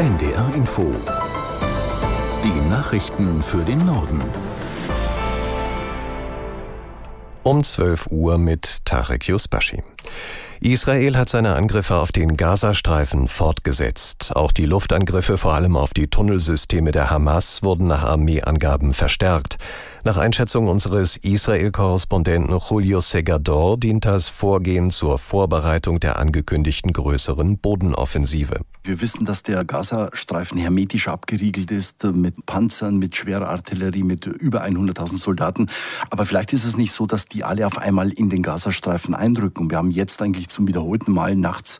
NDR Info. Die Nachrichten für den Norden. Um 12 Uhr mit Tarek Yusbashi. Israel hat seine Angriffe auf den Gazastreifen fortgesetzt. Auch die Luftangriffe vor allem auf die Tunnelsysteme der Hamas wurden nach Armeeangaben verstärkt. Nach Einschätzung unseres Israel-Korrespondenten Julio Segador dient das Vorgehen zur Vorbereitung der angekündigten größeren Bodenoffensive. Wir wissen, dass der Gazastreifen hermetisch abgeriegelt ist mit Panzern, mit schwerer Artillerie, mit über 100.000 Soldaten. Aber vielleicht ist es nicht so, dass die alle auf einmal in den Gazastreifen einrücken. Wir haben jetzt eigentlich zum wiederholten Mal nachts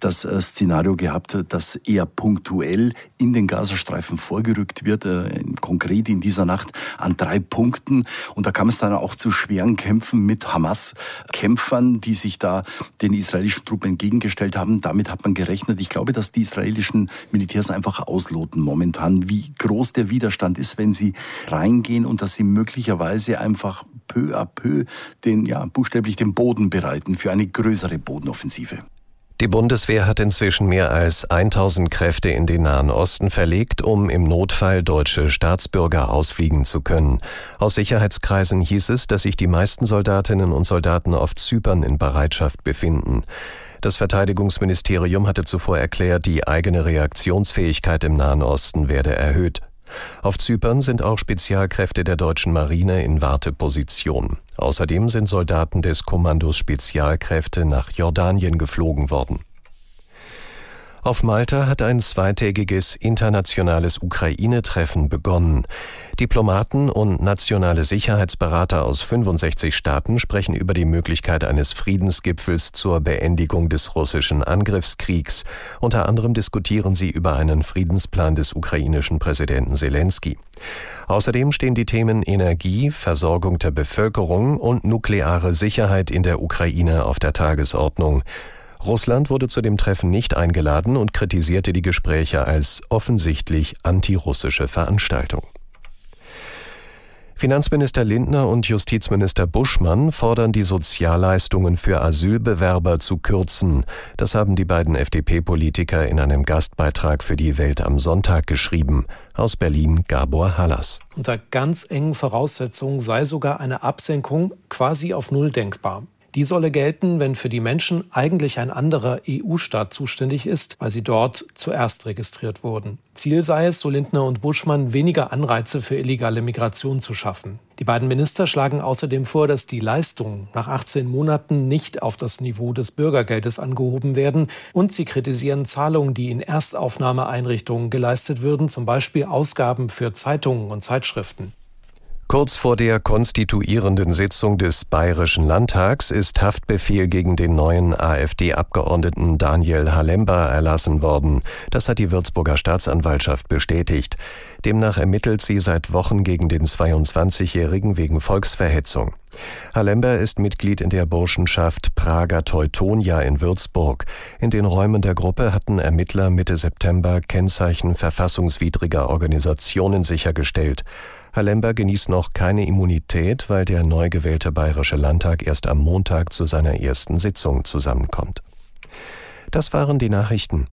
das äh, Szenario gehabt, dass eher punktuell in den Gazastreifen vorgerückt wird, äh, konkret in dieser Nacht an drei Punkten. Und da kam es dann auch zu schweren Kämpfen mit Hamas-Kämpfern, die sich da den israelischen Truppen entgegengestellt haben. Damit hat man gerechnet. Ich glaube, dass die israelischen Militärs einfach ausloten momentan, wie groß der Widerstand ist, wenn sie reingehen und dass sie möglicherweise einfach peu à peu den, ja, buchstäblich den Boden bereiten für eine größere Bodenoffensive. Die Bundeswehr hat inzwischen mehr als 1000 Kräfte in den Nahen Osten verlegt, um im Notfall deutsche Staatsbürger ausfliegen zu können. Aus Sicherheitskreisen hieß es, dass sich die meisten Soldatinnen und Soldaten auf Zypern in Bereitschaft befinden. Das Verteidigungsministerium hatte zuvor erklärt, die eigene Reaktionsfähigkeit im Nahen Osten werde erhöht. Auf Zypern sind auch Spezialkräfte der deutschen Marine in Warteposition. Außerdem sind Soldaten des Kommandos Spezialkräfte nach Jordanien geflogen worden. Auf Malta hat ein zweitägiges internationales Ukraine-Treffen begonnen. Diplomaten und nationale Sicherheitsberater aus 65 Staaten sprechen über die Möglichkeit eines Friedensgipfels zur Beendigung des russischen Angriffskriegs. Unter anderem diskutieren sie über einen Friedensplan des ukrainischen Präsidenten Zelensky. Außerdem stehen die Themen Energie, Versorgung der Bevölkerung und nukleare Sicherheit in der Ukraine auf der Tagesordnung. Russland wurde zu dem Treffen nicht eingeladen und kritisierte die Gespräche als offensichtlich antirussische Veranstaltung. Finanzminister Lindner und Justizminister Buschmann fordern, die Sozialleistungen für Asylbewerber zu kürzen. Das haben die beiden FDP-Politiker in einem Gastbeitrag für die Welt am Sonntag geschrieben. Aus Berlin Gabor Hallas. Unter ganz engen Voraussetzungen sei sogar eine Absenkung quasi auf Null denkbar. Die solle gelten, wenn für die Menschen eigentlich ein anderer EU-Staat zuständig ist, weil sie dort zuerst registriert wurden. Ziel sei es, so Lindner und Buschmann, weniger Anreize für illegale Migration zu schaffen. Die beiden Minister schlagen außerdem vor, dass die Leistungen nach 18 Monaten nicht auf das Niveau des Bürgergeldes angehoben werden und sie kritisieren Zahlungen, die in Erstaufnahmeeinrichtungen geleistet würden, zum Beispiel Ausgaben für Zeitungen und Zeitschriften. Kurz vor der konstituierenden Sitzung des Bayerischen Landtags ist Haftbefehl gegen den neuen AfD-Abgeordneten Daniel Halember erlassen worden. Das hat die Würzburger Staatsanwaltschaft bestätigt. Demnach ermittelt sie seit Wochen gegen den 22-Jährigen wegen Volksverhetzung. Halember ist Mitglied in der Burschenschaft Prager Teutonia in Würzburg. In den Räumen der Gruppe hatten Ermittler Mitte September Kennzeichen verfassungswidriger Organisationen sichergestellt. Herr Lember genießt noch keine Immunität, weil der neu gewählte Bayerische Landtag erst am Montag zu seiner ersten Sitzung zusammenkommt. Das waren die Nachrichten.